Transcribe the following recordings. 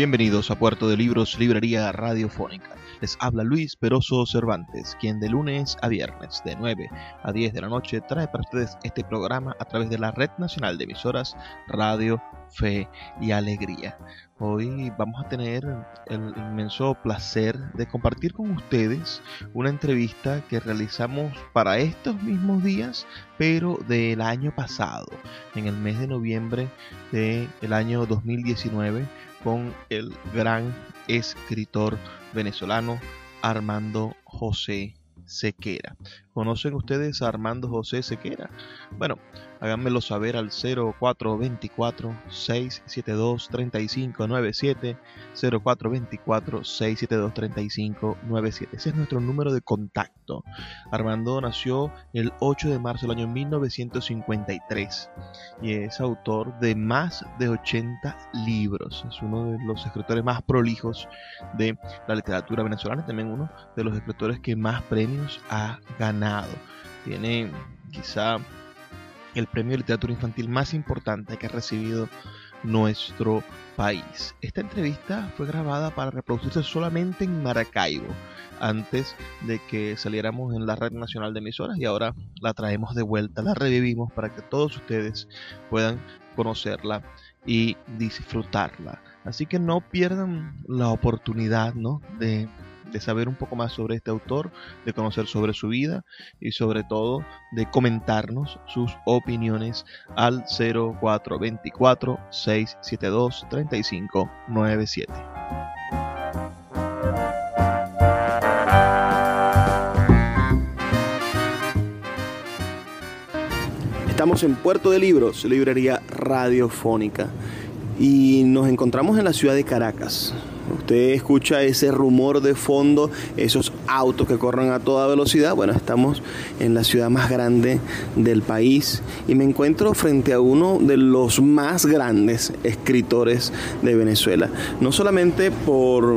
Bienvenidos a Puerto de Libros, Librería Radiofónica. Les habla Luis Peroso Cervantes, quien de lunes a viernes, de 9 a 10 de la noche, trae para ustedes este programa a través de la Red Nacional de Emisoras Radio, Fe y Alegría. Hoy vamos a tener el inmenso placer de compartir con ustedes una entrevista que realizamos para estos mismos días, pero del año pasado, en el mes de noviembre del año 2019 con el gran escritor venezolano Armando José Sequera. ¿Conocen ustedes a Armando José Sequera? Bueno, háganmelo saber al 0424-672-3597, 0424-672-3597. Ese es nuestro número de contacto. Armando nació el 8 de marzo del año 1953 y es autor de más de 80 libros. Es uno de los escritores más prolijos de la literatura venezolana y también uno de los escritores que más premios ha ganado. Tiene quizá el premio de literatura infantil más importante que ha recibido nuestro país. Esta entrevista fue grabada para reproducirse solamente en Maracaibo antes de que saliéramos en la red nacional de emisoras y ahora la traemos de vuelta, la revivimos para que todos ustedes puedan conocerla y disfrutarla. Así que no pierdan la oportunidad ¿no? de de saber un poco más sobre este autor, de conocer sobre su vida y sobre todo de comentarnos sus opiniones al 0424 672 3597. Estamos en Puerto de Libros, librería radiofónica, y nos encontramos en la ciudad de Caracas, Usted escucha ese rumor de fondo, esos autos que corren a toda velocidad. Bueno, estamos en la ciudad más grande del país y me encuentro frente a uno de los más grandes escritores de Venezuela. No solamente por,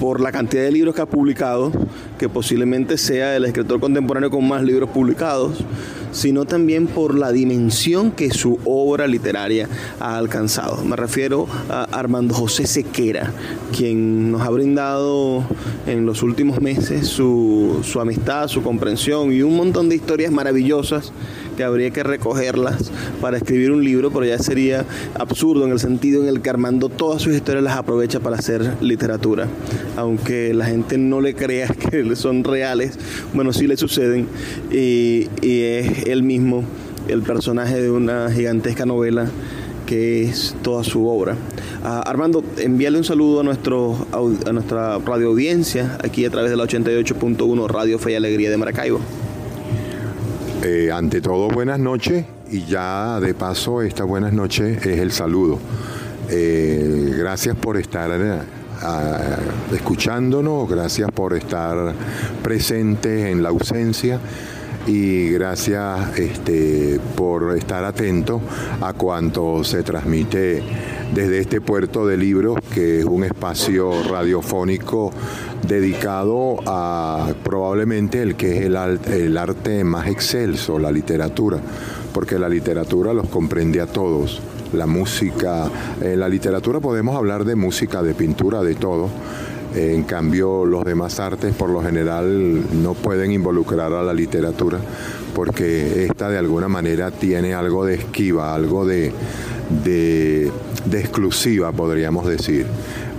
por la cantidad de libros que ha publicado, que posiblemente sea el escritor contemporáneo con más libros publicados, sino también por la dimensión que su obra literaria ha alcanzado. Me refiero a Armando José Sequera, quien nos ha brindado en los últimos meses su, su amistad, su comprensión y un montón de historias maravillosas que habría que recogerlas para escribir un libro, pero ya sería absurdo en el sentido en el que Armando todas sus historias las aprovecha para hacer literatura. Aunque la gente no le crea que son reales, bueno, sí le suceden y, es él mismo el personaje de una gigantesca novela que es toda su obra. Ah, Armando, envíale un saludo a, nuestro, a nuestra radio audiencia aquí a través de la 88.1 Radio Fe y Alegría de Maracaibo. Eh, ante todo, buenas noches y ya de paso esta buenas noches es el saludo. Eh, gracias por estar eh, escuchándonos, gracias por estar presentes en la ausencia y gracias este, por estar atento a cuanto se transmite desde este puerto de libros, que es un espacio radiofónico dedicado a probablemente el que es el, el arte más excelso, la literatura, porque la literatura los comprende a todos. La música, en la literatura podemos hablar de música, de pintura, de todo. En cambio, los demás artes por lo general no pueden involucrar a la literatura porque esta de alguna manera tiene algo de esquiva, algo de, de, exclusiva, podríamos decir.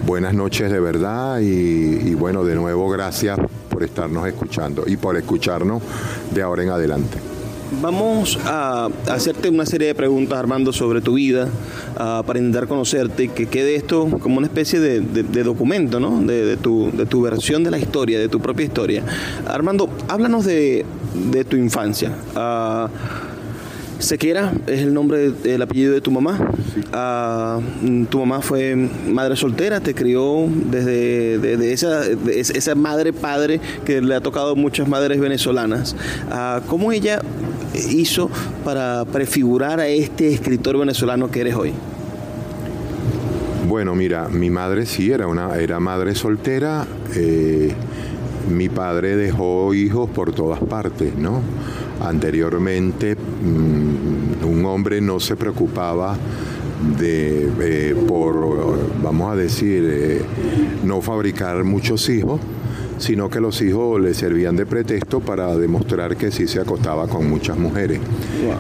Buenas noches de verdad y, y bueno, de nuevo gracias por estarnos escuchando y por escucharnos de ahora en adelante. Vamos a hacerte una serie de preguntas, Armando, sobre tu vida, para intentar conocerte y que quede esto como una especie de, documento, ¿no? De, tu, de tu versión de la historia, de tu propia historia. Armando, háblanos de, tu infancia. Uh, Sequera es el nombre del apellido de tu mamá. Ah, tu mamá fue madre soltera, te crió desde, esa, esa madre padre que le ha tocado a muchas madres venezolanas. Ah, ¿Cómo ella hizo para prefigurar a este escritor venezolano que eres hoy? Bueno, mira, mi madre sí era una era madre soltera. Eh, mi padre dejó hijos por todas partes, ¿no? Anteriormente mm, un hombre no se preocupaba de, eh, por, vamos a decir, eh, no fabricar muchos hijos, sino que los hijos le servían de pretexto para demostrar que sí se acostaba con muchas mujeres.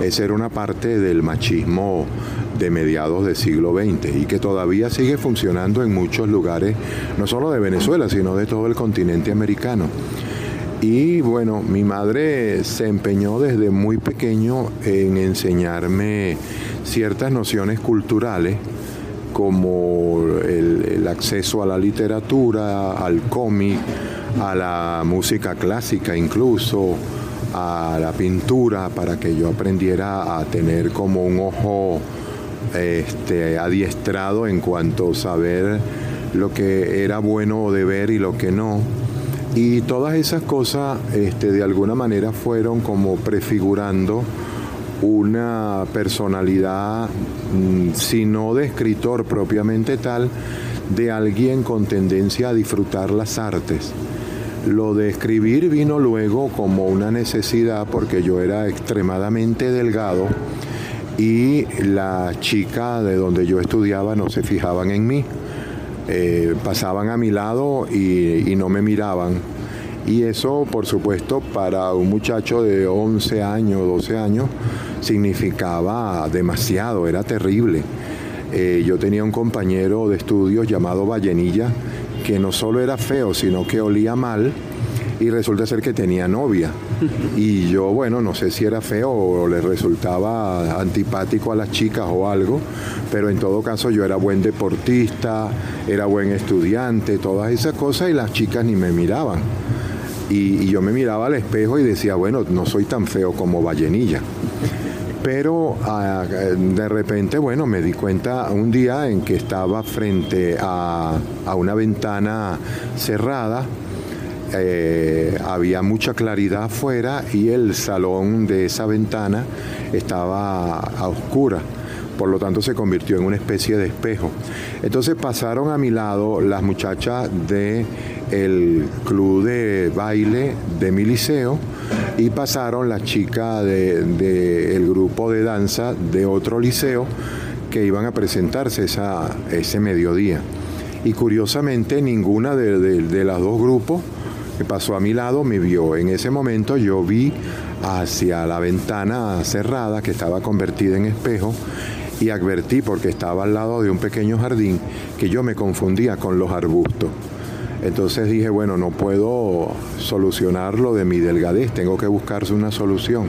Esa era una parte del machismo de mediados del siglo XX y que todavía sigue funcionando en muchos lugares, no solo de Venezuela, sino de todo el continente americano. Y bueno, mi madre se empeñó desde muy pequeño en enseñarme ciertas nociones culturales como el, acceso a la literatura, al cómic, a la música clásica incluso, a la pintura, para que yo aprendiera a tener como un ojo este, adiestrado en cuanto a saber lo que era bueno de ver y lo que no y todas esas cosas este, de alguna manera fueron como prefigurando una personalidad, mm, si no de escritor propiamente tal, de alguien con tendencia a disfrutar las artes. Lo de escribir vino luego como una necesidad porque yo era extremadamente delgado y la chica de donde yo estudiaba no se fijaban en mí. Eh, pasaban a mi lado y, no me miraban. Y eso, por supuesto, para un muchacho de 11 años, 12 años, significaba demasiado, era terrible. Eh, yo tenía un compañero de estudios llamado Vallenilla, que no solo era feo, sino que olía mal y resulta ser que tenía novia. Y yo, bueno, no sé si era feo o le resultaba antipático a las chicas o algo, pero en todo caso yo era buen deportista, era buen estudiante, todas esas cosas y las chicas ni me miraban. Y, yo me miraba al espejo y decía, bueno, no soy tan feo como Vallenilla. Pero ah, de repente, bueno, me di cuenta un día en que estaba frente a, a una ventana cerrada eh, había mucha claridad afuera y el salón de esa ventana estaba a oscura por lo tanto se convirtió en una especie de espejo. Entonces pasaron a mi lado las muchachas del el club de baile de mi liceo y pasaron las chicas del de, grupo de danza de otro liceo que iban a presentarse esa, ese mediodía. Y curiosamente ninguna de, de las dos grupos que pasó a mi lado me vio. En ese momento yo vi hacia la ventana cerrada que estaba convertida en espejo y advertí porque estaba al lado de un pequeño jardín que yo me confundía con los arbustos. Entonces dije, bueno, no puedo solucionarlo de mi delgadez, tengo que buscarse una solución.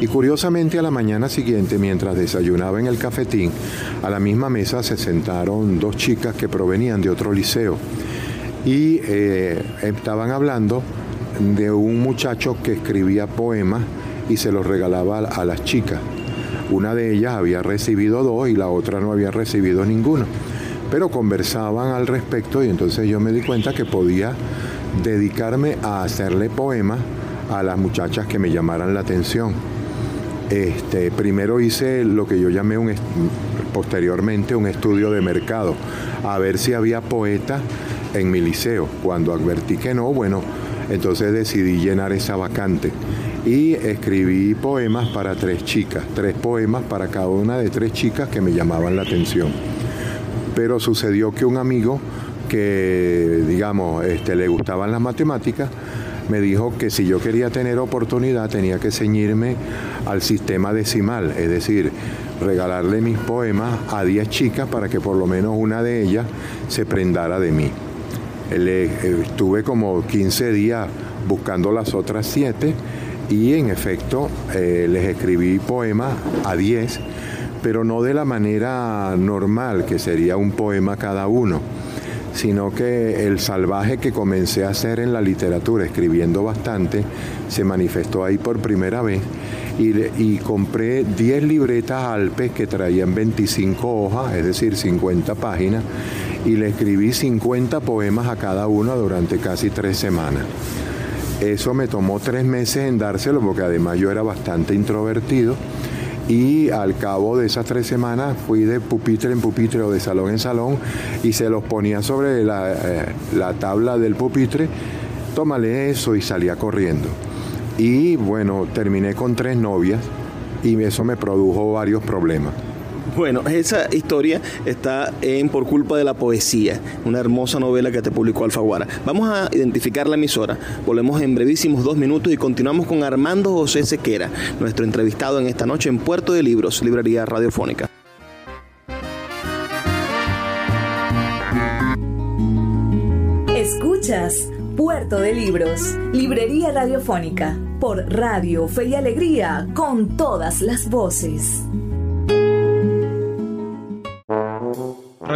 Y curiosamente a la mañana siguiente, mientras desayunaba en el cafetín, a la misma mesa se sentaron dos chicas que provenían de otro liceo y eh, estaban hablando de un muchacho que escribía poemas y se los regalaba a las chicas. Una de ellas había recibido dos y la otra no había recibido ninguno. Pero conversaban al respecto y entonces yo me di cuenta que podía dedicarme a hacerle poemas a las muchachas que me llamaran la atención. Este, primero hice lo que yo llamé un, posteriormente un estudio de mercado, a ver si había poetas en mi liceo. Cuando advertí que no, bueno, entonces decidí llenar esa vacante y escribí poemas para tres chicas, tres poemas para cada una de tres chicas que me llamaban la atención. Pero sucedió que un amigo que, digamos, este, le gustaban las matemáticas, me dijo que si yo quería tener oportunidad tenía que ceñirme al sistema decimal, es decir, regalarle mis poemas a 10 chicas para que por lo menos una de ellas se prendara de mí. Estuve como 15 días buscando las otras 7 y en efecto eh, les escribí poemas a 10, pero no de la manera normal, que sería un poema cada uno sino que el salvaje que comencé a hacer en la literatura, escribiendo bastante, se manifestó ahí por primera vez y, compré 10 libretas Alpes que traían 25 hojas, es decir, 50 páginas, y le escribí 50 poemas a cada uno durante casi tres semanas. Eso me tomó tres meses en dárselo porque además yo era bastante introvertido y al cabo de esas tres semanas fui de pupitre en pupitre o de salón en salón y se los ponía sobre la, eh, la tabla del pupitre, tómale eso y salía corriendo. Y bueno, terminé con tres novias y eso me produjo varios problemas. Bueno, esa historia está en Por culpa de la poesía, una hermosa novela que te publicó Alfaguara. Vamos a identificar la emisora. Volvemos en brevísimos dos minutos y continuamos con Armando José Sequera, nuestro entrevistado en esta noche en Puerto de Libros, Librería Radiofónica. Escuchas Puerto de Libros, Librería Radiofónica, por Radio Fe y Alegría, con todas las voces.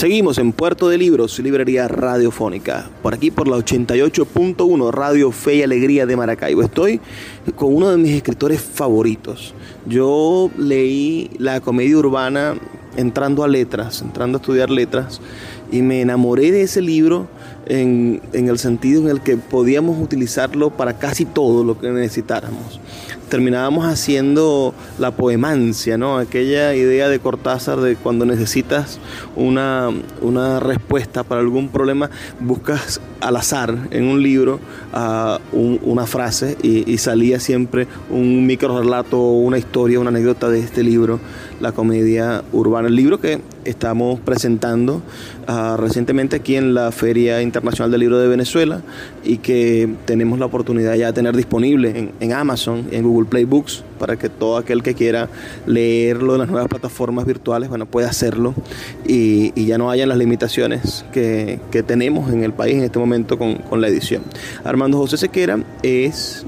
Seguimos en Puerto de Libros, librería radiofónica. Por aquí por la 88.1 Radio Fe y Alegría de Maracaibo. Estoy con uno de mis escritores favoritos. Yo leí la comedia urbana entrando a letras, entrando a estudiar letras, y me enamoré de ese libro en, el sentido en el que podíamos utilizarlo para casi todo lo que necesitáramos terminábamos haciendo la poemancia, ¿no? Aquella idea de Cortázar de cuando necesitas una, una respuesta para algún problema, buscas al azar en un libro una frase y, salía siempre un micro relato, una historia, una anécdota de este libro, La comedia urbana. El libro que estamos presentando ah, recientemente aquí en la Feria Internacional del Libro de Venezuela y que tenemos la oportunidad ya de tener disponible en, en Amazon, en Google Play Books, para que todo aquel que quiera leerlo en las nuevas plataformas virtuales, bueno, pueda hacerlo y, ya no hayan las limitaciones que, tenemos en el país en este momento con, con la edición. Armando José Sequera es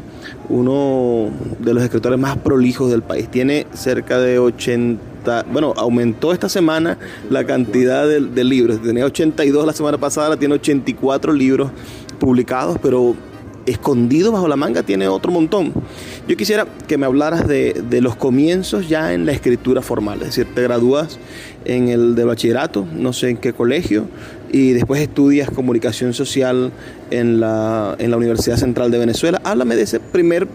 uno de los escritores más prolijos del país. Tiene cerca de 80, bueno, aumentó esta semana la cantidad de, libros. Tenía 82 la semana pasada, tiene 84 libros publicados, pero escondido bajo la manga tiene otro montón. Yo quisiera que me hablaras de, los comienzos ya en la escritura formal, es decir, te gradúas en el de bachillerato, no sé en qué colegio, y después estudias comunicación social en la, en la Universidad Central de Venezuela. Háblame de ese primer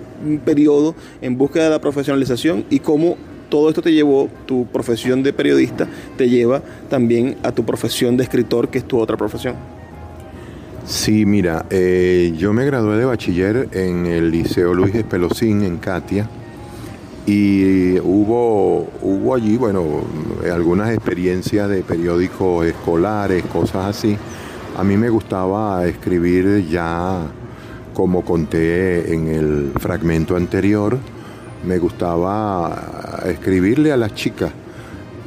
periodo en búsqueda de la profesionalización y cómo todo esto te llevó, tu profesión de periodista te lleva también a tu profesión de escritor, que es tu otra profesión. Sí, mira, eh, yo me gradué de bachiller en el Liceo Luis Espelosín en Katia y hubo, hubo allí, bueno, algunas experiencias de periódicos escolares, cosas así. A mí me gustaba escribir ya, como conté en el fragmento anterior, me gustaba escribirle a las chicas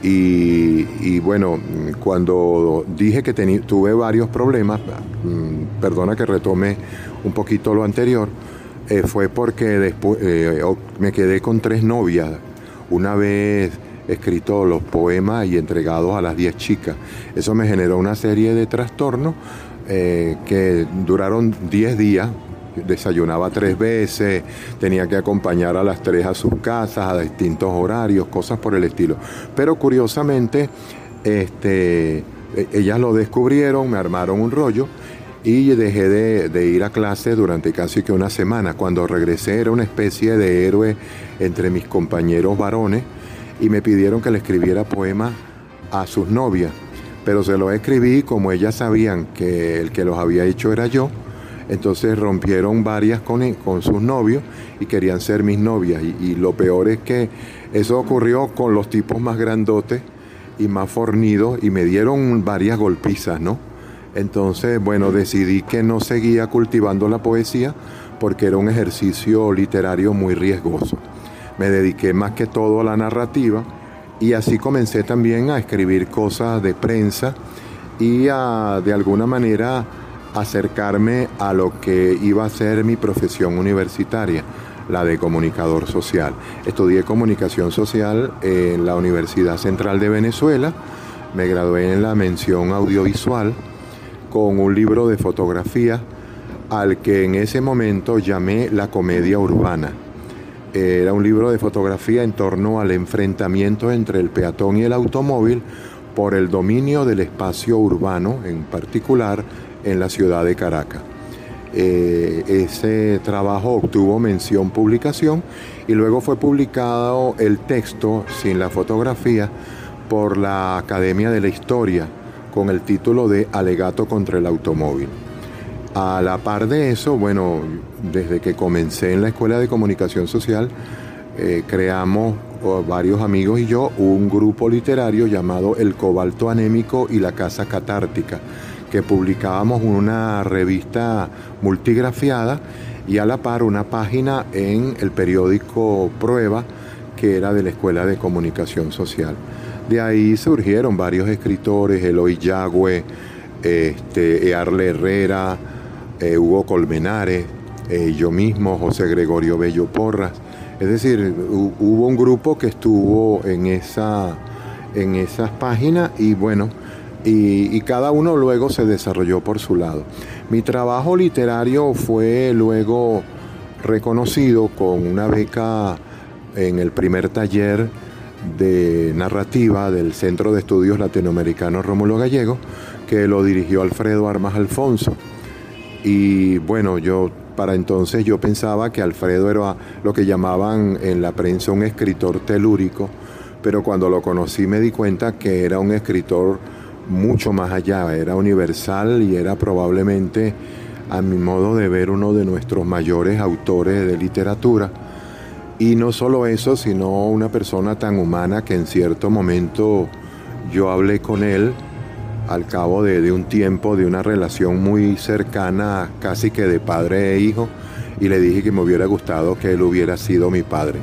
y, bueno, cuando dije que tuve varios problemas, mm, perdona que retome un poquito lo anterior, eh, fue porque después eh, me quedé con tres novias. Una vez escrito los poemas y entregados a las 10 chicas. Eso me generó una serie de trastornos eh, que duraron 10 días. Desayunaba tres veces, tenía que acompañar a las tres a sus casas, a distintos horarios, cosas por el estilo. Pero curiosamente, este, e-, ellas lo descubrieron, me armaron un rollo y dejé de, ir a clase durante casi que una semana. Cuando regresé era una especie de héroe entre mis compañeros varones y me pidieron que le escribiera poemas a sus novias. Pero se los escribí como ellas sabían que el que los había hecho era yo. Entonces rompieron varias con, con sus novios y querían ser mis novias. Y, y lo peor es que eso ocurrió con los tipos más grandotes y más fornidos y me dieron varias golpizas, ¿no? Entonces, bueno, decidí que no seguía cultivando la poesía porque era un ejercicio literario muy riesgoso. Me dediqué más que todo a la narrativa y así comencé también a escribir cosas de prensa y a de alguna manera acercarme a lo que iba a ser mi profesión universitaria, la de comunicador social. Estudié comunicación social en la Universidad Central de Venezuela, me gradué en la mención audiovisual con un libro de fotografía al que en ese momento llamé La Comedia Urbana. Era un libro de fotografía en torno al enfrentamiento entre el peatón y el automóvil por el dominio del espacio urbano, en particular en la ciudad de Caracas. Eh, ese trabajo obtuvo mención publicación y luego fue publicado el texto sin la fotografía por la Academia de la Historia con el título de Alegato contra el automóvil. A la par de eso, bueno, desde que comencé en la Escuela de Comunicación Social, eh, creamos varios amigos y yo un grupo literario llamado El Cobalto Anémico y la Casa Catártica, que publicábamos una revista multigrafiada y a la par una página en el periódico Prueba, que era de la Escuela de Comunicación Social. De ahí surgieron varios escritores, Eloy Yagüe, este, Earle Herrera, eh, Hugo Colmenares, eh, yo mismo, José Gregorio Bello Porras. Es decir, hubo un grupo que estuvo en, esa, en esas páginas y bueno, y, cada uno luego se desarrolló por su lado. Mi trabajo literario fue luego reconocido con una beca en el primer taller de narrativa del Centro de Estudios Latinoamericanos Rómulo Gallego, que lo dirigió Alfredo Armas Alfonso. Y bueno, yo para entonces yo pensaba que Alfredo era lo que llamaban en la prensa un escritor telúrico, pero cuando lo conocí me di cuenta que era un escritor mucho más allá, era universal y era probablemente, a mi modo de ver, uno de nuestros mayores autores de literatura y no solo eso, sino una persona tan humana que en cierto momento yo hablé con él al cabo de, un tiempo, de una relación muy cercana, casi que de padre e hijo, y le dije que me hubiera gustado que él hubiera sido mi padre.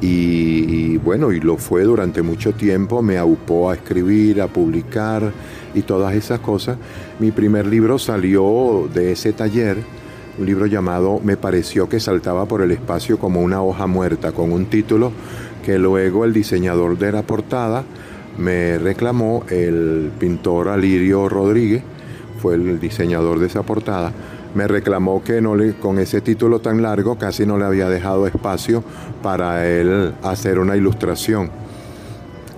Y, bueno, y lo fue durante mucho tiempo, me aupó a escribir, a publicar y todas esas cosas. Mi primer libro salió de ese taller un libro llamado Me pareció que saltaba por el espacio como una hoja muerta, con un título que luego el diseñador de la portada me reclamó, el pintor Alirio Rodríguez, fue el diseñador de esa portada, me reclamó que no le, con ese título tan largo casi no le había dejado espacio para él hacer una ilustración.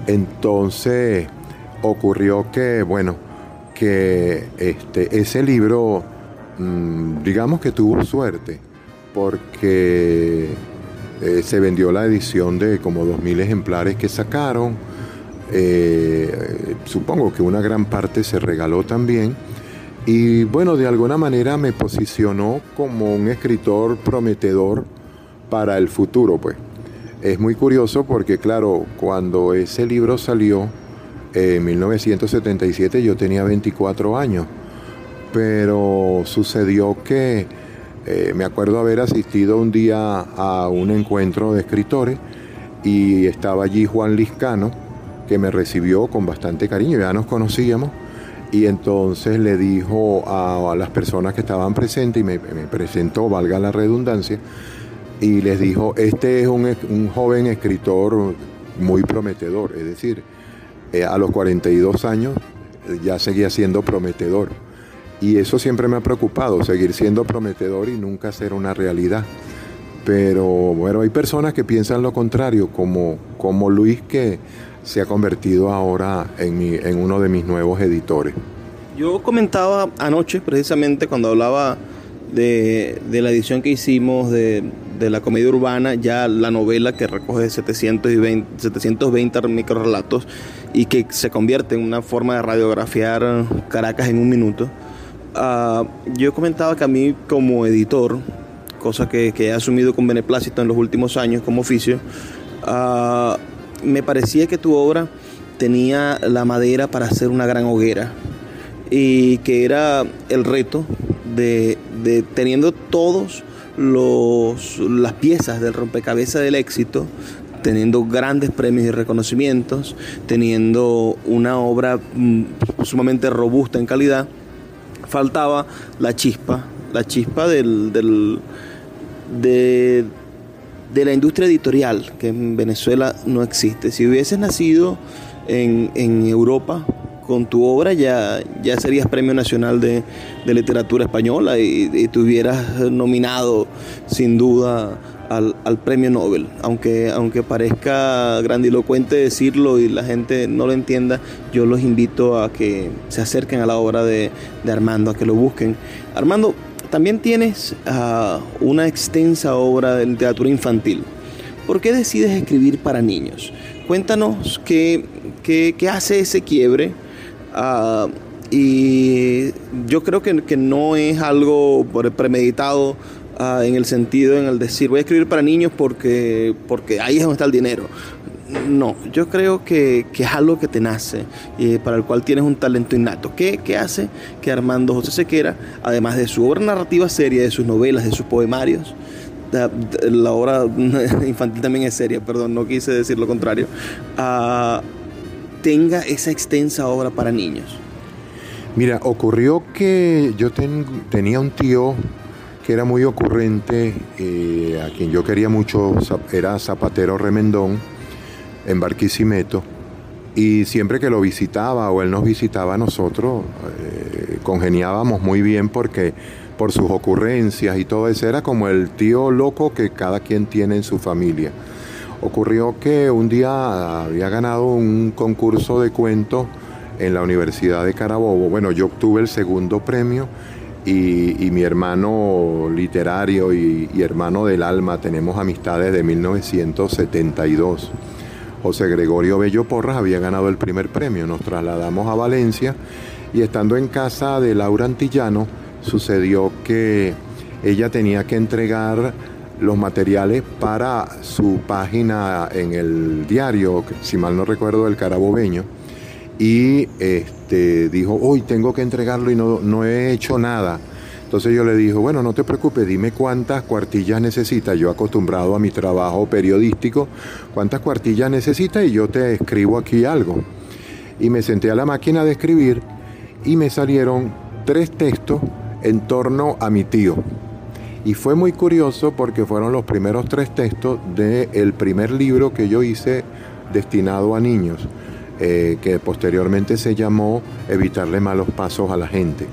Entonces ocurrió que, bueno, que este, ese libro Mm, digamos que tuvo suerte, porque eh, se vendió la edición de como 2.000 ejemplares que sacaron. Eh, supongo que una gran parte se regaló también. Y bueno, de alguna manera me posicionó como un escritor prometedor para el futuro, pues. Es muy curioso porque, claro, cuando ese libro salió en 1977 yo tenía 24 años pero sucedió que eh, me acuerdo haber asistido un día a un encuentro de escritores y estaba allí Juan Liscano, que me recibió con bastante cariño, ya nos conocíamos, y entonces le dijo a, las personas que estaban presentes, y me, presentó, valga la redundancia, y les dijo, este es un, joven escritor muy prometedor, es decir, eh, a los 42 años eh, ya seguía siendo prometedor. Y eso siempre me ha preocupado, seguir siendo prometedor y nunca ser una realidad. Pero bueno, hay personas que piensan lo contrario, como, como Luis que se ha convertido ahora en, en uno de mis nuevos editores. Yo comentaba anoche, precisamente cuando hablaba de, la edición que hicimos de, la comedia urbana, ya la novela que recoge 720, 720 microrelatos y que se convierte en una forma de radiografiar Caracas en un minuto. Uh, yo comentaba que a mí como editor, cosa que, he asumido con beneplácito en los últimos años como oficio, uh, me parecía que tu obra tenía la madera para hacer una gran hoguera y que era el reto de, teniendo todos los, las piezas del rompecabezas del éxito, teniendo grandes premios y reconocimientos, teniendo una obra mm, sumamente robusta en calidad, faltaba la chispa, la chispa del, del de, de, la industria editorial, que en Venezuela no existe. Si hubieses nacido en, en Europa, con tu obra ya, ya serías Premio Nacional de, Literatura Española y, y, te hubieras nominado sin duda al, Premio Nobel. Aunque, aunque parezca grandilocuente decirlo y la gente no lo entienda, yo los invito a que se acerquen a la obra de, Armando, a que lo busquen. Armando, también tienes ah, una extensa obra de literatura infantil. ¿Por qué decides escribir para niños? Cuéntanos qué, qué, hace ese quiebre Ah, y yo creo que, que, no es algo premeditado ah, en el sentido, en el decir, voy a escribir para niños porque, porque ahí es donde está el dinero. No, yo creo que, es algo que te nace y para el cual tienes un talento innato. ¿Qué, ¿Qué, hace que Armando José Sequera, además de su obra narrativa seria, de sus novelas, de sus poemarios, la, obra infantil también es seria, perdón, no quise decir lo contrario, uh, tenga esa extensa obra para niños? Mira, ocurrió que yo tenía un tío que era muy ocurrente, eh, a quien yo quería mucho, era Zapatero Remendón, en Barquisimeto, y siempre que lo visitaba o él nos visitaba nosotros, eh, congeniábamos muy bien porque por sus ocurrencias y todo eso era como el tío loco que cada quien tiene en su familia. Ocurrió que un día había ganado un concurso de cuentos en la Universidad de Carabobo. Bueno, yo obtuve el segundo premio y, mi hermano literario y, hermano del alma, tenemos amistades de 1972. José Gregorio Bello Porras había ganado el primer premio. Nos trasladamos a Valencia y estando en casa de Laura Antillano, sucedió que ella tenía que entregar los materiales para su página en el diario, si mal no recuerdo, el Carabobeño, y este, dijo, hoy tengo que entregarlo y no, no he hecho nada. Entonces yo le dije, bueno, no te preocupes, dime cuántas cuartillas necesita. Yo acostumbrado a mi trabajo periodístico, cuántas cuartillas necesita y yo te escribo aquí algo. Y me senté a la máquina de escribir y me salieron tres textos en torno a mi tío. Y fue muy curioso porque fueron los primeros tres textos del primer libro que yo hice destinado a niños, eh, que posteriormente se llamó Evitarle malos pasos a la gente.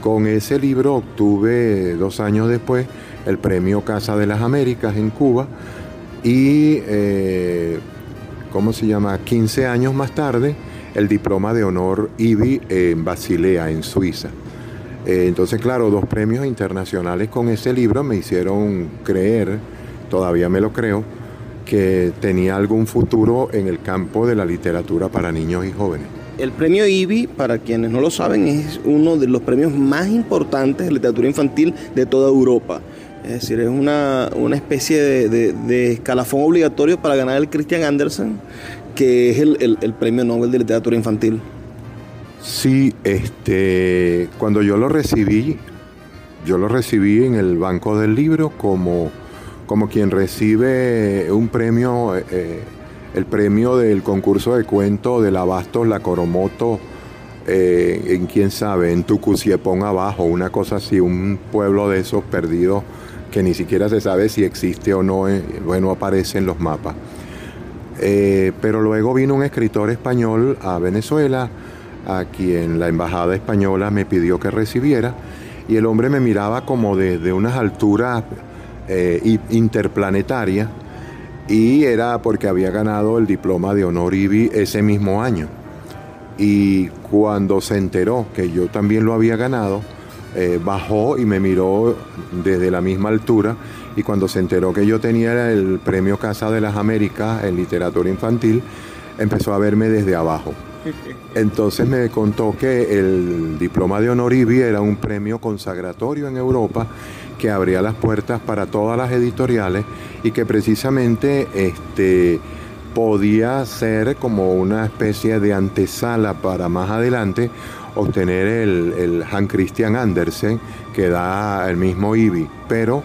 Con ese libro obtuve dos años después el premio Casa de las Américas en Cuba y, eh, ¿cómo se llama? 15 años más tarde, el diploma de honor IBI en Basilea, en Suiza. Eh, entonces, claro, dos premios internacionales con ese libro me hicieron creer, todavía me lo creo, que tenía algún futuro en el campo de la literatura para niños y jóvenes. El premio IBI, para quienes no lo saben, es uno de los premios más importantes de literatura infantil de toda Europa. Es decir, es una, especie de, escalafón obligatorio para ganar el Christian Andersen, que es el premio Nobel de literatura infantil. Sí, este, cuando yo lo recibí, yo lo recibí en el banco del libro como, como quien recibe un premio, eh, el premio del concurso de cuento del Abasto, la Coromoto, eh, en quién sabe, en Tucuciepón abajo, una cosa así, un pueblo de esos perdidos que ni siquiera se sabe si existe o no, eh, bueno, aparece en los mapas. Eh, pero luego vino un escritor español a Venezuela, a quien la embajada española me pidió que recibiera, y el hombre me miraba como desde unas alturas interplanetarias, y era porque había ganado el diploma de honor IBI ese mismo año. Y cuando se enteró que yo también lo había ganado, eh, bajó y me miró desde la misma altura y cuando se enteró que yo tenía el premio Casa de las Américas en literatura infantil, empezó a verme desde abajo. Entonces me contó que el diploma de honor IBI era un premio consagratorio en Europa que abría las puertas para todas las editoriales y que precisamente este, podía ser como una especie de antesala para más adelante obtener el, el Han Christian Andersen que da el mismo IBI. Pero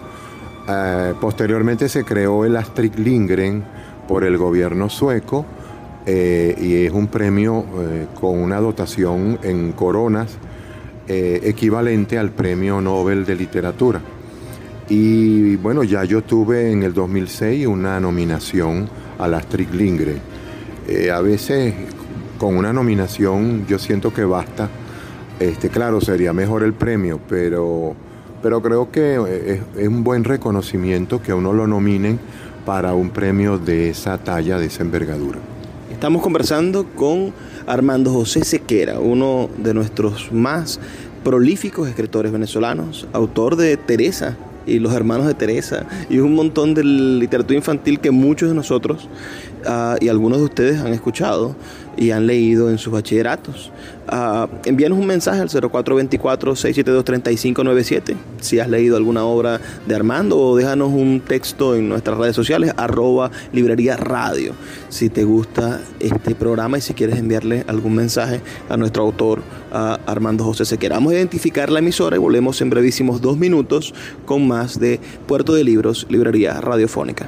eh, posteriormente se creó el Astrid Lindgren por el gobierno sueco eh, y es un premio eh, con una dotación en coronas equivalente al premio Nobel de Literatura. Y bueno, ya yo tuve en el 2006 una nominación al Astrid Lindgren. a veces con una nominación yo siento que basta. Este, claro, sería mejor el premio, pero pero creo que eh, es, un buen reconocimiento que a uno lo nominen para un premio de esa talla, de esa envergadura. Estamos conversando con Armando José Sequera, uno de nuestros más prolíficos escritores venezolanos, autor de Teresa y Los Hermanos de Teresa y un montón de literatura infantil que muchos de nosotros ah, y algunos de ustedes han escuchado y han leído en sus bachilleratos. Uh, envíanos un mensaje al 0424-672-3597 si has leído alguna obra de Armando o déjanos un texto en nuestras redes sociales arroba librería radio si te gusta este programa y si quieres enviarle algún mensaje a nuestro autor Armando José Sequera. Vamos a identificar la emisora y volvemos en brevísimos dos minutos con más de Puerto de Libros, Librería Radiofónica.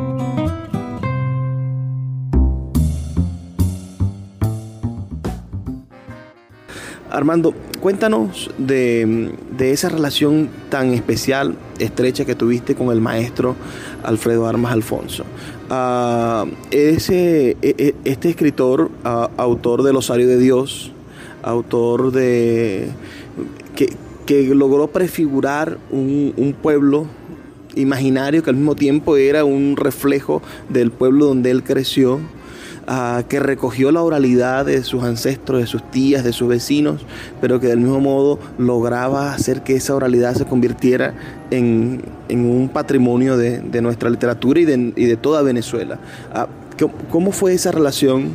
Armando, cuéntanos de, esa relación tan especial, estrecha que tuviste con el maestro Alfredo Armas Alfonso. Ah, e, e, este escritor, ah, autor del Osario de Dios, autor de... que, logró prefigurar un pueblo imaginario que al mismo tiempo era un reflejo del pueblo donde él creció que recogió la oralidad de sus ancestros, de sus tías, de sus vecinos, pero que del mismo modo lograba hacer que esa oralidad se convirtiera en, un patrimonio de, nuestra literatura y de, toda Venezuela. Ah, ¿Cómo fue esa relación?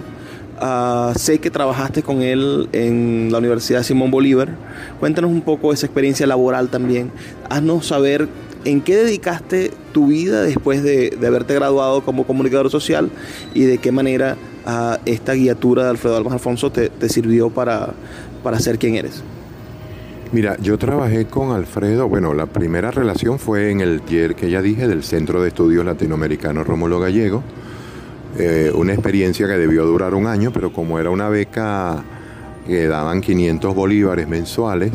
Ah, sé que trabajaste con él en la Universidad Simón Bolívar. Cuéntanos un poco esa experiencia laboral también. Haznos saber ¿en qué dedicaste tu vida después de, haberte graduado como comunicador social y de qué manera ah, esta guiatura de Alfredo Almas Alfonso te, sirvió para, para ser quien eres? Mira, yo trabajé con Alfredo, bueno, la primera relación fue en el que ya dije del Centro de Estudios Latinoamericanos Rómulo Gallego, eh, una experiencia que debió durar un año, pero como era una beca que daban 500 bolívares mensuales,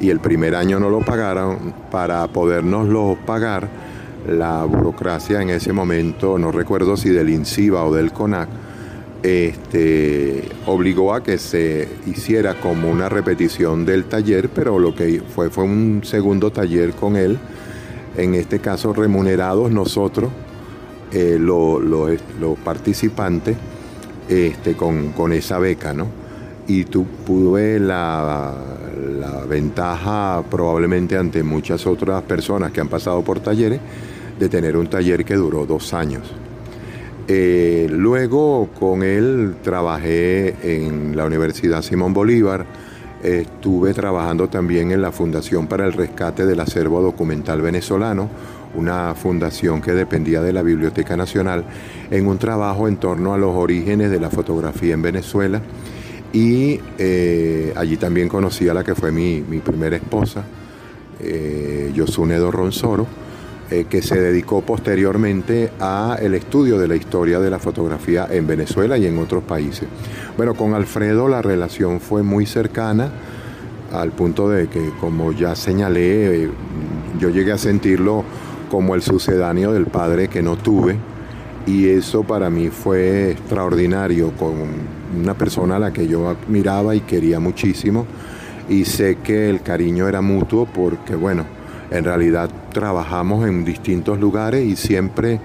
y el primer año no lo pagaron, para podernoslo pagar, la burocracia en ese momento, no recuerdo si del INCIBA o del CONAC, este, obligó a que se hiciera como una repetición del taller, pero lo que fue fue un segundo taller con él, en este caso remunerados nosotros, eh, los participantes, este, con, con esa beca, ¿no? Y pude la, la ventaja probablemente ante muchas otras personas que han pasado por talleres de tener un taller que duró dos años. Eh, luego con él trabajé en la Universidad Simón Bolívar Estuve trabajando también en la Fundación para el Rescate del Acervo Documental Venezolano, una fundación que dependía de la Biblioteca Nacional, en un trabajo en torno a los orígenes de la fotografía en Venezuela. Y eh, allí también conocí a la que fue mi, primera esposa, eh, Yosune Dorronsoro, eh, que se dedicó posteriormente a el estudio de la historia de la fotografía en Venezuela y en otros países. Bueno, con Alfredo la relación fue muy cercana al punto de que, como ya señalé, yo llegué a sentirlo como el sucedáneo del padre que no tuve y eso para mí fue extraordinario con una persona a la que yo admiraba y quería muchísimo y sé que el cariño era mutuo porque bueno, en realidad trabajamos en distintos lugares y siempre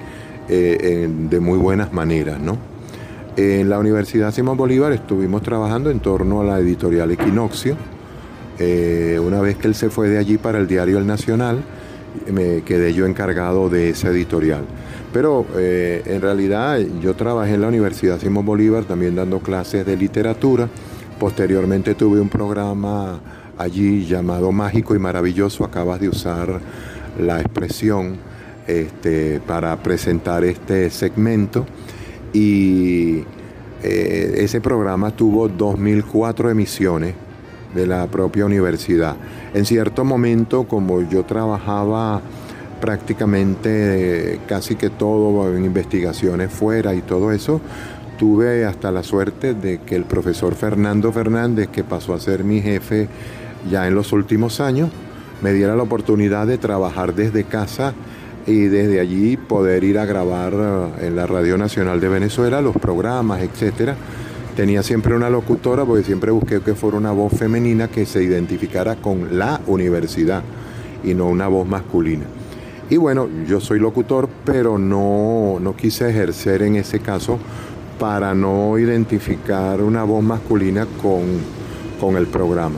eh, de muy buenas maneras, ¿no? En la Universidad Simón Bolívar estuvimos trabajando en torno a la editorial Equinoccio. Eh, una vez que él se fue de allí para el diario El Nacional, me quedé yo encargado de esa editorial. Pero eh, en realidad yo trabajé en la Universidad Simón Bolívar también dando clases de literatura. Posteriormente tuve un programa allí llamado Mágico y Maravilloso. Acabas de usar la expresión este, para presentar este segmento. Y eh, ese programa tuvo 2004 emisiones de la propia universidad. En cierto momento, como yo trabajaba prácticamente casi que todo en investigaciones fuera y todo eso, tuve hasta la suerte de que el profesor Fernando Fernández, que pasó a ser mi jefe ya en los últimos años, me diera la oportunidad de trabajar desde casa y desde allí poder ir a grabar en la Radio Nacional de Venezuela los programas, etcétera tenía siempre una locutora porque siempre busqué que fuera una voz femenina que se identificara con la universidad y no una voz masculina. Y bueno, yo soy locutor, pero no, no quise ejercer en ese caso para no identificar una voz masculina con, el programa.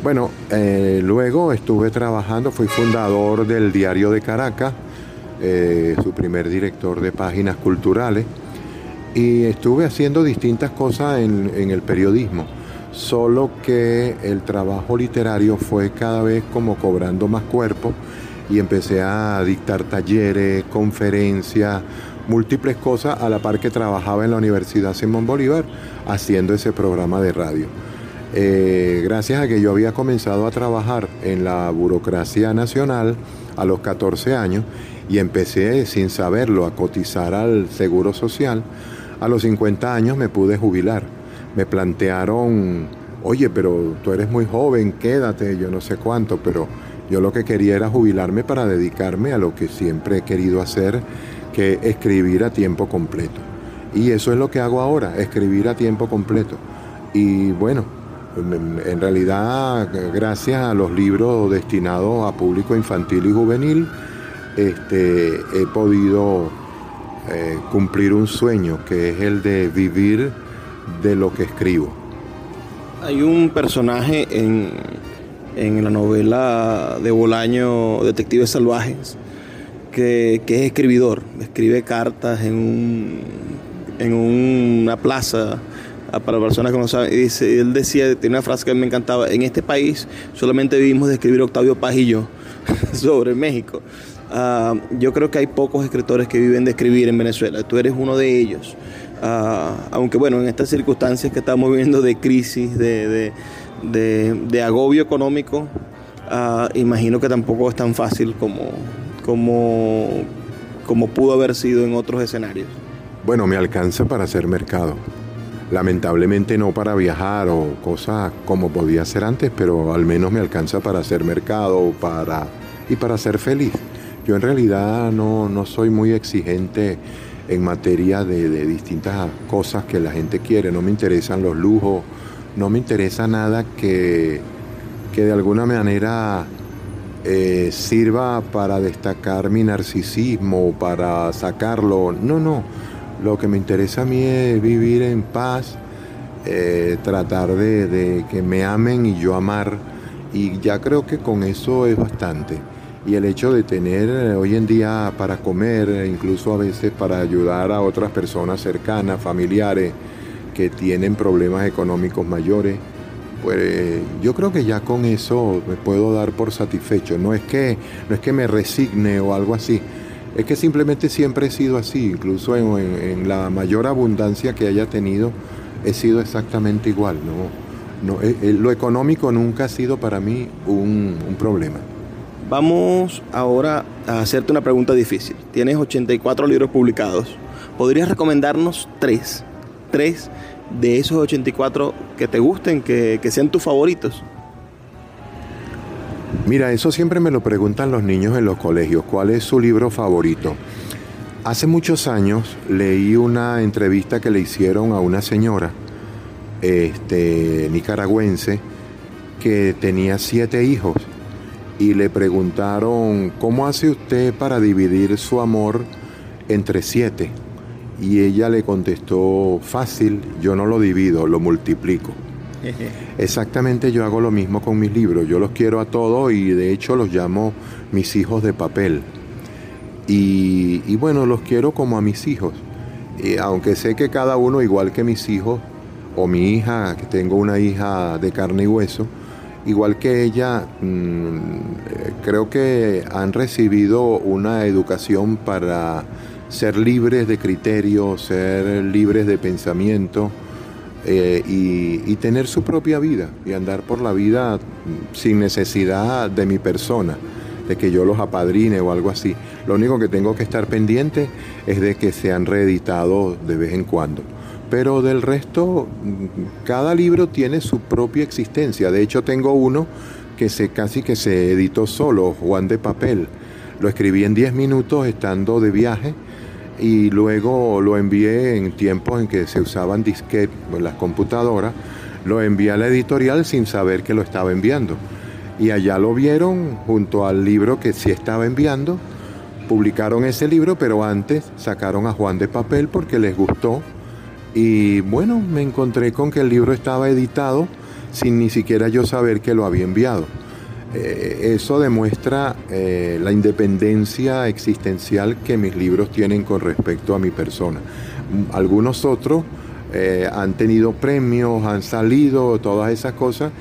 Bueno, eh, luego estuve trabajando, fui fundador del Diario de Caracas, eh, su primer director de páginas culturales y estuve haciendo distintas cosas en, el periodismo, solo que el trabajo literario fue cada vez como cobrando más cuerpo y empecé a dictar talleres, conferencias, múltiples cosas a la par que trabajaba en la Universidad Simón Bolívar haciendo ese programa de radio. Eh, gracias a que yo había comenzado a trabajar en la burocracia nacional a los 14 años y empecé sin saberlo a cotizar al Seguro Social, a los 50 años me pude jubilar. Me plantearon, oye, pero tú eres muy joven, quédate, yo no sé cuánto, pero yo lo que quería era jubilarme para dedicarme a lo que siempre he querido hacer, que escribir a tiempo completo. Y eso es lo que hago ahora, escribir a tiempo completo. Y bueno, en realidad, gracias a los libros destinados a público infantil y juvenil, este, he podido eh, cumplir un sueño, que es el de vivir de lo que escribo. Hay un personaje en, en la novela de Bolaño, Detectives Salvajes, que, es escribidor, escribe cartas en, un, en una plaza para personas que no saben. Dice, él decía, tiene una frase que me encantaba, en este país solamente vivimos de escribir Octavio Pajillo sobre México. Ah, yo creo que hay pocos escritores que viven de escribir en Venezuela. Tú eres uno de ellos. Ah, aunque bueno, en estas circunstancias que estamos viviendo de crisis, de, agobio económico, ah, imagino que tampoco es tan fácil como, como, como pudo haber sido en otros escenarios. Bueno, me alcanza para hacer mercado. Lamentablemente no para viajar o cosas como podía ser antes, pero al menos me alcanza para hacer mercado para, y para ser feliz. Yo en realidad no, soy muy exigente en materia de, distintas cosas que la gente quiere. No me interesan los lujos, no me interesa nada que, que de alguna manera eh, sirva para destacar mi narcisismo, para sacarlo. No, no. Lo que me interesa a mí es vivir en paz, eh, tratar de, que me amen y yo amar. Y ya creo que con eso es bastante y el hecho de tener eh, hoy en día para comer, incluso a veces para ayudar a otras personas cercanas, familiares que tienen problemas económicos mayores, pues yo creo que ya con eso me puedo dar por satisfecho. No es que, no es que me resigne o algo así. Es que simplemente siempre he sido así, incluso en, la mayor abundancia que haya tenido, he sido exactamente igual. No, no, eh, eh, lo económico nunca ha sido para mí un, un problema. Vamos ahora a hacerte una pregunta difícil. Tienes 84 libros publicados. ¿Podrías recomendarnos tres? Tres de esos 84 que te gusten, que, sean tus favoritos? Mira, eso siempre me lo preguntan los niños en los colegios. ¿Cuál es su libro favorito? Hace muchos años leí una entrevista que le hicieron a una señora este, nicaragüense que tenía siete hijos y le preguntaron, ¿cómo hace usted para dividir su amor entre siete? Y ella le contestó, fácil, yo no lo divido, lo multiplico. Exactamente yo hago lo mismo con mis libros, yo los quiero a todos y de hecho los llamo mis hijos de papel. Y, bueno, los quiero como a mis hijos. Y aunque sé que cada uno, igual que mis hijos, o mi hija, que tengo una hija de carne y hueso, igual que ella, mm, creo que han recibido una educación para ser libres de criterio, ser libres de pensamiento eh, y, tener su propia vida y andar por la vida sin necesidad de mi persona, de que yo los apadrine o algo así. Lo único que tengo que estar pendiente es de que sean reeditados de vez en cuando. Pero del resto, cada libro tiene su propia existencia. De hecho, tengo uno que se, casi que se editó solo, Juan de Papel. Lo escribí en 10 minutos estando de viaje y luego lo envié en tiempos en que se usaban disquetes en las computadoras, lo envié a la editorial sin saber que lo estaba enviando. Y allá lo vieron junto al libro que sí estaba enviando, publicaron ese libro, pero antes sacaron a Juan de Papel porque les gustó. Y bueno, me encontré con que el libro estaba editado sin ni siquiera yo saber que lo había enviado. Eh, eso demuestra eh, la independencia existencial que mis libros tienen con respecto a mi persona. Algunos otros eh, han tenido premios, han salido, todas esas cosas,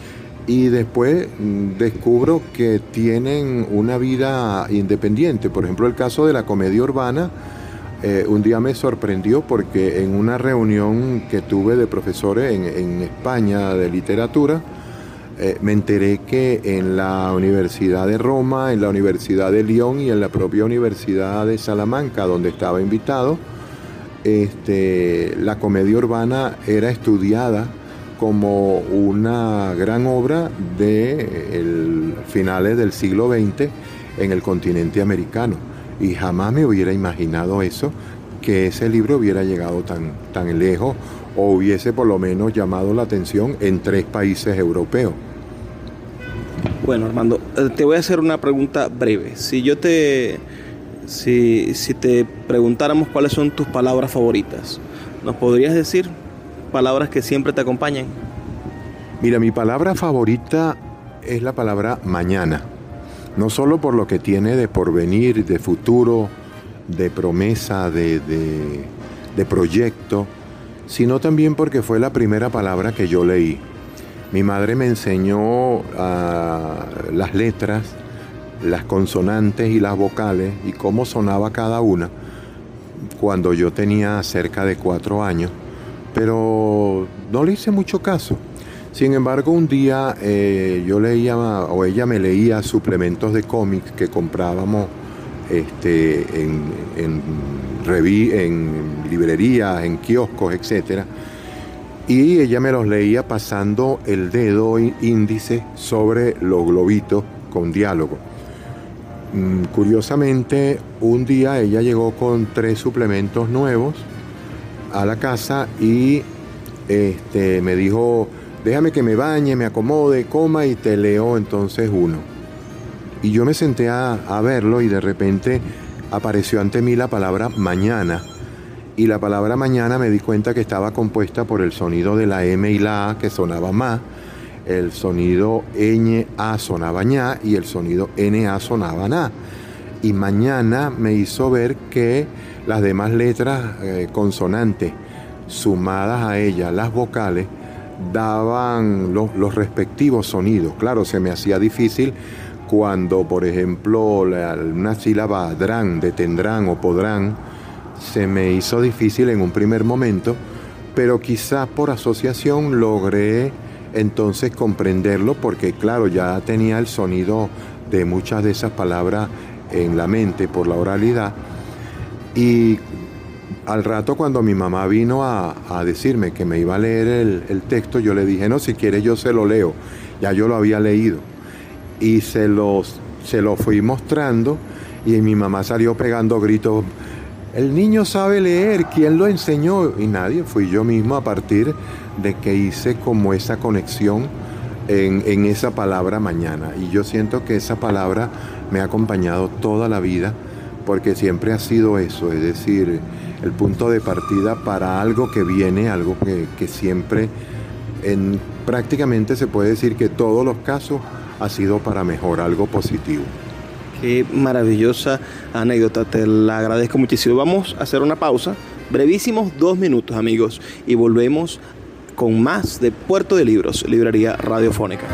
y después mm, descubro que tienen una vida independiente. Por ejemplo, el caso de la comedia urbana, un día me sorprendió porque en una reunión que tuve de profesores en España de literatura, eh, me enteré que en la Universidad de Roma, en la Universidad de Lyon y en la propia Universidad de Salamanca, donde estaba invitado, este, la comedia urbana era estudiada como una gran obra de finales del siglo XX en el continente americano. Y jamás me hubiera imaginado eso, que ese libro hubiera llegado tan, tan lejos o hubiese por lo menos llamado la atención en tres países europeos. Bueno, Armando, eh, te voy a hacer una pregunta breve. Si yo te. Si, si te preguntáramos cuáles son tus palabras favoritas, ¿nos podrías decir palabras que siempre te acompañan? Mira, mi palabra favorita es la palabra mañana. No solo por lo que tiene de porvenir, de futuro, de promesa, de, de, de proyecto, sino también porque fue la primera palabra que yo leí. Mi madre me enseñó ah, las letras, las consonantes y las vocales y cómo sonaba cada una cuando yo tenía cerca de cuatro años, pero no le hice mucho caso. Sin embargo, un día eh, yo leía, o ella me leía suplementos de cómics que comprábamos este, en, en, en librerías, en kioscos, etcétera y ella me los leía pasando el dedo índice sobre los globitos con diálogo. Mm, curiosamente, un día ella llegó con tres suplementos nuevos a la casa y este, me dijo, déjame que me bañe, me acomode, coma y te leo entonces uno. Y yo me senté a, a verlo y de repente apareció ante mí la palabra mañana y la palabra mañana me di cuenta que estaba compuesta por el sonido de la M y la A que sonaba ma, el sonido ñ A sonaba ña y el sonido NA sonaba na. Y mañana me hizo ver que las demás letras eh, consonantes sumadas a ellas, las vocales, daban los, los respectivos sonidos. Claro, se me hacía difícil cuando, por ejemplo, la- una sílaba drán, detendrán o podrán, se me hizo difícil en un primer momento, pero quizás por asociación logré entonces comprenderlo porque, claro, ya tenía el sonido de muchas de esas palabras en la mente por la oralidad. Y al rato cuando mi mamá vino a, a decirme que me iba a leer el, el texto, yo le dije, no, si quieres yo se lo leo, ya yo lo había leído. Y se, los, se lo fui mostrando y mi mamá salió pegando gritos, el niño sabe leer, ¿quién lo enseñó? Y nadie, fui yo mismo a partir de que hice como esa conexión en, esa palabra mañana. Y yo siento que esa palabra me ha acompañado toda la vida porque siempre ha sido eso, es decir, el punto de partida para algo que viene, algo que, siempre, en prácticamente se puede decir que todos los casos ha sido para mejor, algo positivo. Qué maravillosa anécdota, te la agradezco muchísimo. Vamos a hacer una pausa, brevísimos dos minutos amigos, y volvemos con más de Puerto de Libros, Librería Radiofónica.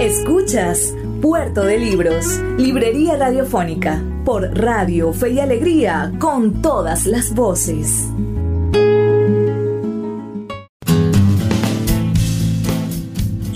Escuchas Puerto de Libros, Librería Radiofónica, por Radio Fe y Alegría, con todas las voces.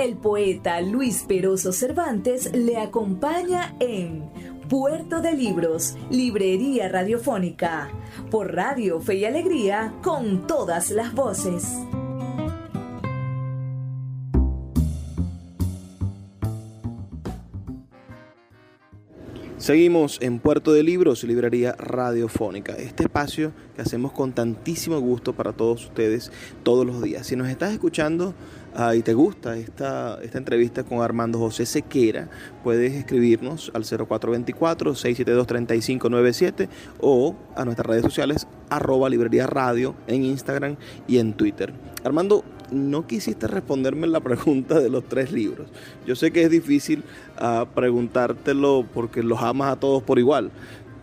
El poeta Luis Peroso Cervantes le acompaña en Puerto de Libros, Librería Radiofónica, por Radio Fe y Alegría, con todas las voces. Seguimos en Puerto de Libros, Librería Radiofónica, este espacio que hacemos con tantísimo gusto para todos ustedes todos los días. Si nos estás escuchando ah, y te gusta esta, esta entrevista con Armando José Sequera, puedes escribirnos al 0424-672-3597 o a nuestras redes sociales arroba librería radio en Instagram y en Twitter. Armando, no quisiste responderme la pregunta de los tres libros. Yo sé que es difícil ah, preguntártelo porque los amas a todos por igual,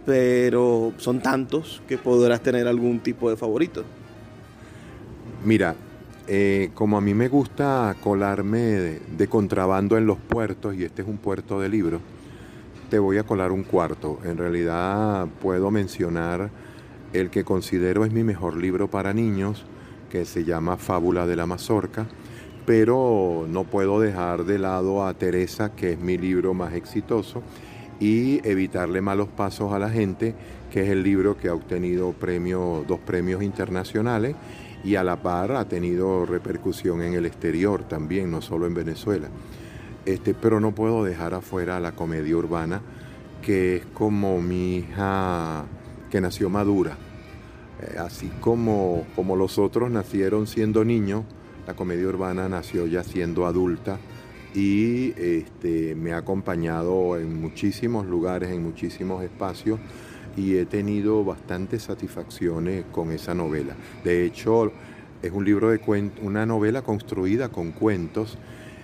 pero son tantos que podrás tener algún tipo de favorito. Mira, eh, como a mí me gusta colarme de, contrabando en los puertos, y este es un puerto de libros, te voy a colar un cuarto. En realidad puedo mencionar el que considero es mi mejor libro para niños, que se llama Fábula de la Mazorca, pero no puedo dejar de lado a Teresa, que es mi libro más exitoso, y evitarle malos pasos a la gente, que es el libro que ha obtenido premio, dos premios internacionales y a la par ha tenido repercusión en el exterior también, no solo en Venezuela. Este, pero no puedo dejar afuera la comedia urbana, que es como mi hija que nació madura. Eh, así como, como los otros nacieron siendo niños, la comedia urbana nació ya siendo adulta y este, me ha acompañado en muchísimos lugares, en muchísimos espacios y he tenido bastantes satisfacciones con esa novela. De hecho, es un libro de cuentos, una novela construida con cuentos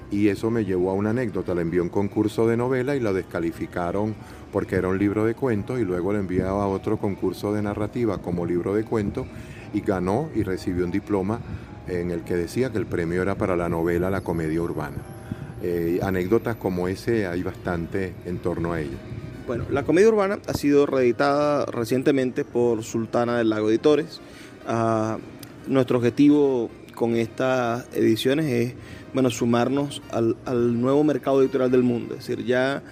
y eso me llevó a una anécdota. Le envié un concurso de novela y la descalificaron porque era un libro de cuentos y luego le envié a otro concurso de narrativa como libro de cuentos y ganó y recibió un diploma en el que decía que el premio era para la novela La comedia urbana. Eh, anécdotas como ese hay bastante en torno a ella. Bueno, la comedia urbana ha sido reeditada recientemente por Sultana del Lago Editores. Ah, nuestro objetivo con estas ediciones es bueno, sumarnos al, nuevo mercado editorial del mundo. Es decir, ya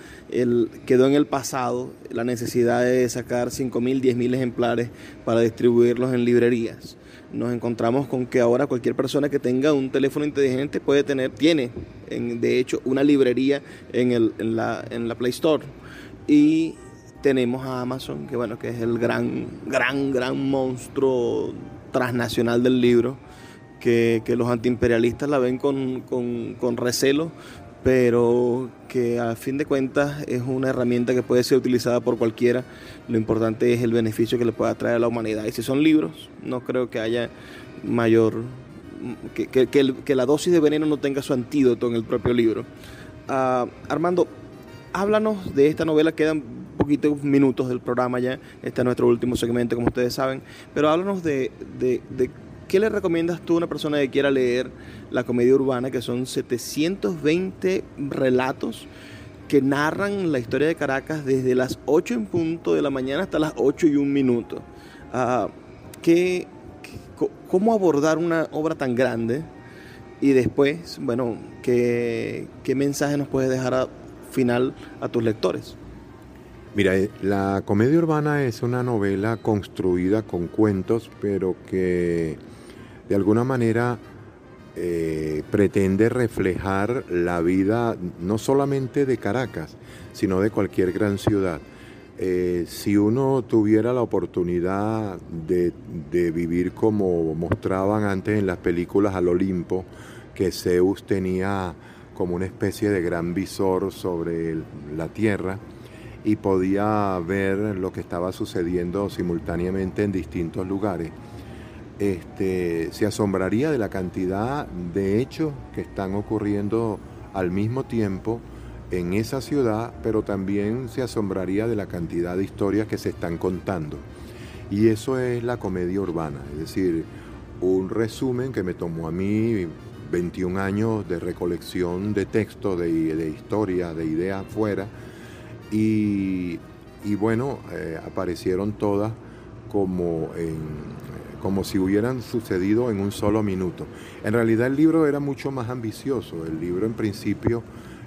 quedó en el pasado la necesidad de sacar 5.000, 10.000 ejemplares para distribuirlos en librerías. Nos encontramos con que ahora cualquier persona que tenga un teléfono inteligente puede tener, tiene de hecho una librería en, en, en la Play Store. Y tenemos a Amazon, que bueno, que es el gran, gran, gran monstruo transnacional del libro que, los antiimperialistas la ven con, recelo, pero que a fin de cuentas es una herramienta que puede ser utilizada por cualquiera. Lo importante es el beneficio que le pueda traer a la humanidad. Y si son libros, no creo que haya mayor... que, que, la dosis de veneno no tenga su antídoto en el propio libro. Ah, Armando, háblanos de esta novela, quedan poquitos minutos del programa ya, este es nuestro último segmento como ustedes saben, pero háblanos de, de, ¿Qué le recomiendas tú a una persona que quiera leer la comedia urbana, que son 720 relatos que narran la historia de Caracas desde las 8 en punto de la mañana hasta las 8 y un minuto? Ah, ¿Cómo abordar una obra tan grande? Y después, bueno, ¿qué, qué mensaje nos puedes dejar al final a tus lectores? Mira, eh, la comedia urbana es una novela construida con cuentos, pero que de alguna manera eh, pretende reflejar la vida no solamente de Caracas, sino de cualquier gran ciudad. Eh, si uno tuviera la oportunidad de, vivir como mostraban antes en las películas al Olimpo, que Zeus tenía como una especie de gran visor sobre la tierra y podía ver lo que estaba sucediendo simultáneamente en distintos lugares, este, se asombraría de la cantidad de hechos que están ocurriendo al mismo tiempo en esa ciudad, pero también se asombraría de la cantidad de historias que se están contando. Y eso es la comedia urbana, es decir, un resumen que me tomó a mí 21 años de recolección de texto, de, historia, de ideas fuera, y, bueno, eh, aparecieron todas como como si hubieran sucedido en un solo minuto. En realidad el libro era mucho más ambicioso. El libro en principio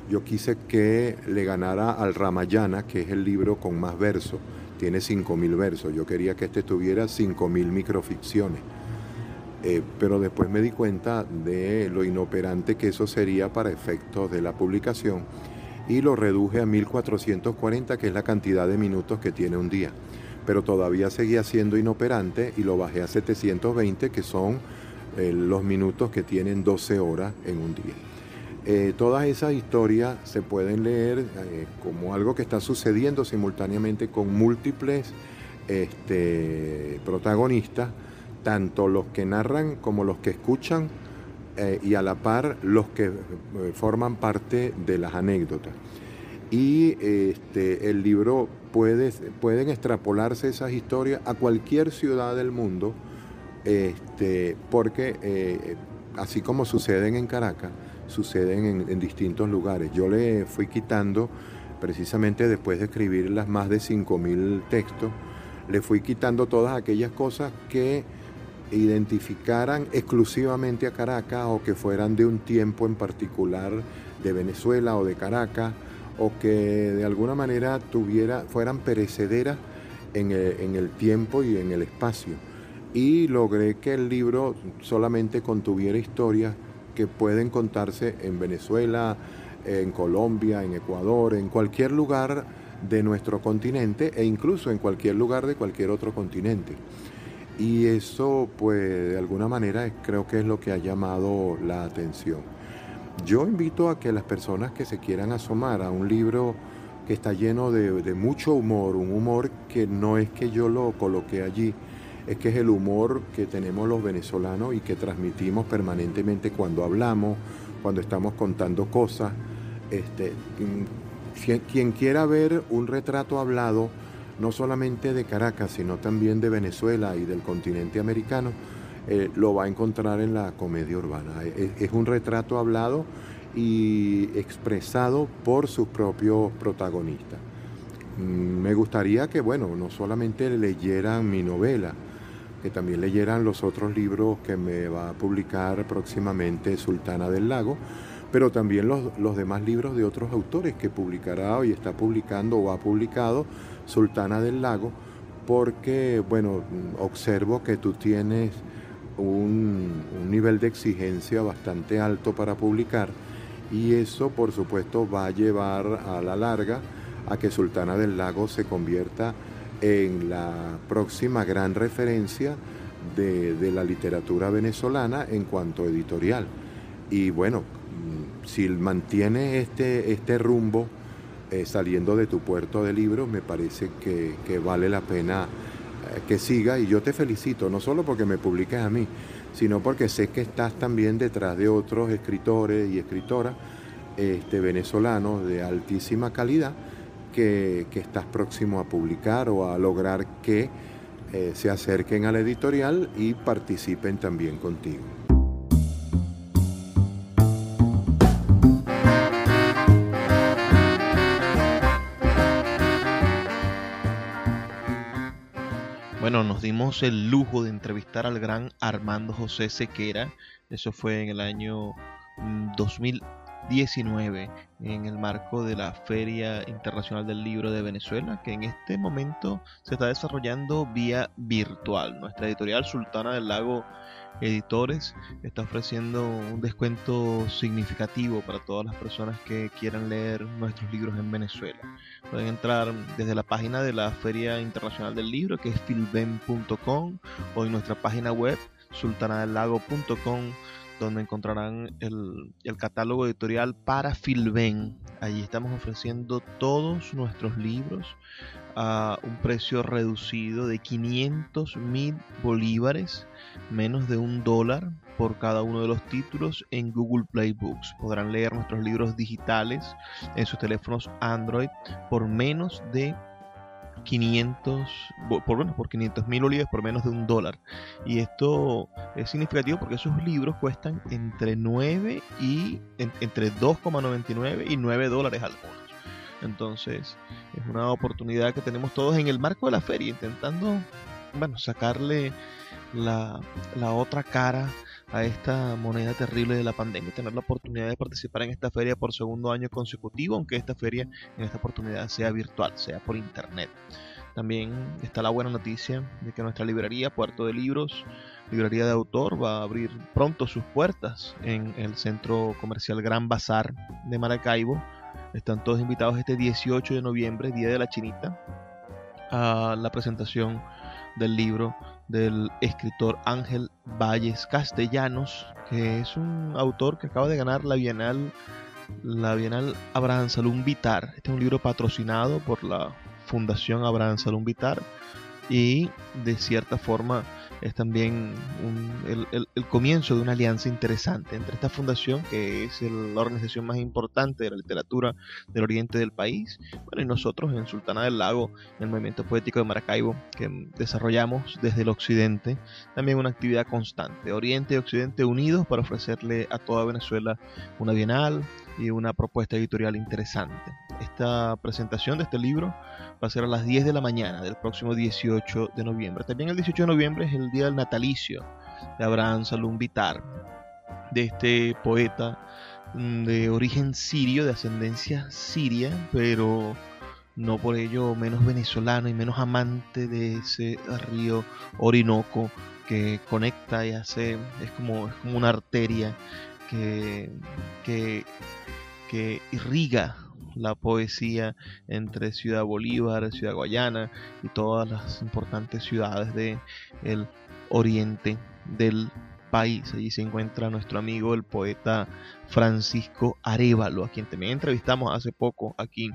yo quise que le ganara al Ramayana, que es el libro con más versos. Tiene 5.000 versos. Yo quería que este tuviera 5.000 microficciones. Eh, pero después me di cuenta de lo inoperante que eso sería para efectos de la publicación y lo reduje a 1440, que es la cantidad de minutos que tiene un día pero todavía seguía siendo inoperante y lo bajé a 720, que son eh, los minutos que tienen 12 horas en un día. Eh, todas esas historias se pueden leer como algo que está sucediendo simultáneamente con múltiples este, protagonistas, tanto los que narran como los que escuchan y a la par los que forman parte de las anécdotas. Y este, el libro pueden extrapolarse esas historias a cualquier ciudad del mundo, este, porque eh, así como suceden en Caracas, suceden en, distintos lugares. Yo le fui quitando, precisamente después de escribir las más de 5.000 textos, le fui quitando todas aquellas cosas que identificaran exclusivamente a Caracas o que fueran de un tiempo en particular de Venezuela o de Caracas o que de alguna manera tuviera, fueran perecederas en el, tiempo y en el espacio. Y logré que el libro solamente contuviera historias que pueden contarse en Venezuela, en Colombia, en Ecuador, en cualquier lugar de nuestro continente e incluso en cualquier lugar de cualquier otro continente. Y eso, pues, de alguna manera creo que es lo que ha llamado la atención. Yo invito a que las personas que se quieran asomar a un libro que está lleno de, mucho humor, un humor que no es que yo lo coloqué allí, es que es el humor que tenemos los venezolanos y que transmitimos permanentemente cuando hablamos, cuando estamos contando cosas. Este, quien quiera ver un retrato hablado, no solamente de Caracas, sino también de Venezuela y del continente americano, eh, lo va a encontrar en la comedia urbana. Es, un retrato hablado y expresado por sus propios protagonistas. Mm, me gustaría que, bueno, no solamente leyeran mi novela, que también leyeran los otros libros que me va a publicar próximamente Sultana del Lago, pero también los, los demás libros de otros autores que publicará y está publicando o ha publicado Sultana del Lago, porque, bueno, observo que tú tienes un, un nivel de exigencia bastante alto para publicar y eso, por supuesto, va a llevar a la larga a que Sultana del Lago se convierta en la próxima gran referencia de, la literatura venezolana en cuanto editorial. Y bueno, si mantiene este, este rumbo eh, saliendo de tu puerto de libros, me parece que, vale la pena eh, que siga y yo te felicito, no solo porque me publiques a mí, sino porque sé que estás también detrás de otros escritores y escritoras este, venezolanos de altísima calidad que, estás próximo a publicar o a lograr que eh, se acerquen a la editorial y participen también contigo. Bueno, nos dimos el lujo de entrevistar al gran Armando José Sequera. Eso fue en el año 2000 mm, 19 en el marco de la Feria Internacional del Libro de Venezuela, que en este momento se está desarrollando vía virtual. Nuestra editorial Sultana del Lago Editores está ofreciendo un descuento significativo para todas las personas que quieran leer nuestros libros en Venezuela. Pueden entrar desde la página de la Feria Internacional del Libro, que es filben.com, o en nuestra página web sultanadelago.com donde encontrarán el, catálogo editorial para Filben. Allí estamos ofreciendo todos nuestros libros a un precio reducido de 500 mil bolívares, menos de un dólar por cada uno de los títulos en Google Play Books. Podrán leer nuestros libros digitales en sus teléfonos Android por menos de 500, por, bueno, por 500 mil olivas por menos de un dólar. Y esto es significativo porque esos libros cuestan entre 9 y entre 2,99 y 9 dólares algunos. Entonces es una oportunidad que tenemos todos en el marco de la feria, intentando bueno, sacarle la, la otra cara a esta moneda terrible de la pandemia, tener la oportunidad de participar en esta feria por segundo año consecutivo, aunque esta feria en esta oportunidad sea virtual, sea por internet. También está la buena noticia de que nuestra librería Puerto de Libros, librería de autor, va a abrir pronto sus puertas en el centro comercial Gran Bazar de Maracaibo. Están todos invitados este 18 de noviembre, Día de la Chinita, a la presentación del libro del escritor Ángel Valles Castellanos, que es un autor que acaba de ganar la Bienal, la Bienal Abraham Salum Vitar. Este es un libro patrocinado por la Fundación Abraham Salum Vitar y de cierta forma es también el, comienzo de una alianza interesante entre esta fundación, que es la organización más importante de la literatura del oriente del país, bueno, y nosotros en Sultana del Lago, en el movimiento poético de Maracaibo, que desarrollamos desde el occidente, también una actividad constante, Oriente y Occidente unidos para ofrecerle a toda Venezuela una bienal y una propuesta editorial interesante. Esta presentación de este libro va a ser a las 10 de la mañana del próximo 18 de noviembre. También el 18 de noviembre es el día del natalicio de Abraham Salum Vitar, de este poeta mm, de origen sirio, de ascendencia siria, pero no por ello menos venezolano y menos amante de ese río Orinoco que conecta y hace, es como, es como una arteria que, que, que irriga la poesía entre Ciudad Bolívar, Ciudad Guayana y todas las importantes ciudades del el oriente del país. Allí se encuentra nuestro amigo el poeta Francisco Arevalo, a quien también entrevistamos hace poco aquí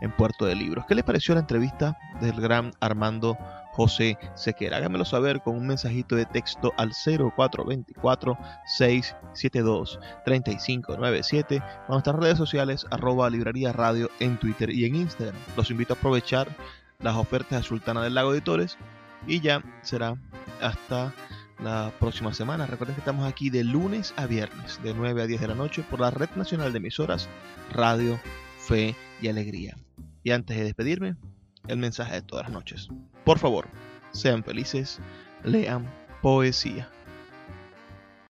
en Puerto de Libros. ¿Qué le pareció la entrevista del gran Armando José Sequera. Hágamelo saber con un mensajito de texto al 0424-672-3597 a nuestras redes sociales arroba librería radio en Twitter y en Instagram. Los invito a aprovechar las ofertas de Sultana del Lago Editores y ya será hasta la próxima semana. Recuerden que estamos aquí de lunes a viernes, de 9 a 10 de la noche, por la Red Nacional de Emisoras Radio, Fe y Alegría. Y antes de despedirme, el mensaje de todas las noches. Por favor, sean felices, lean poesía.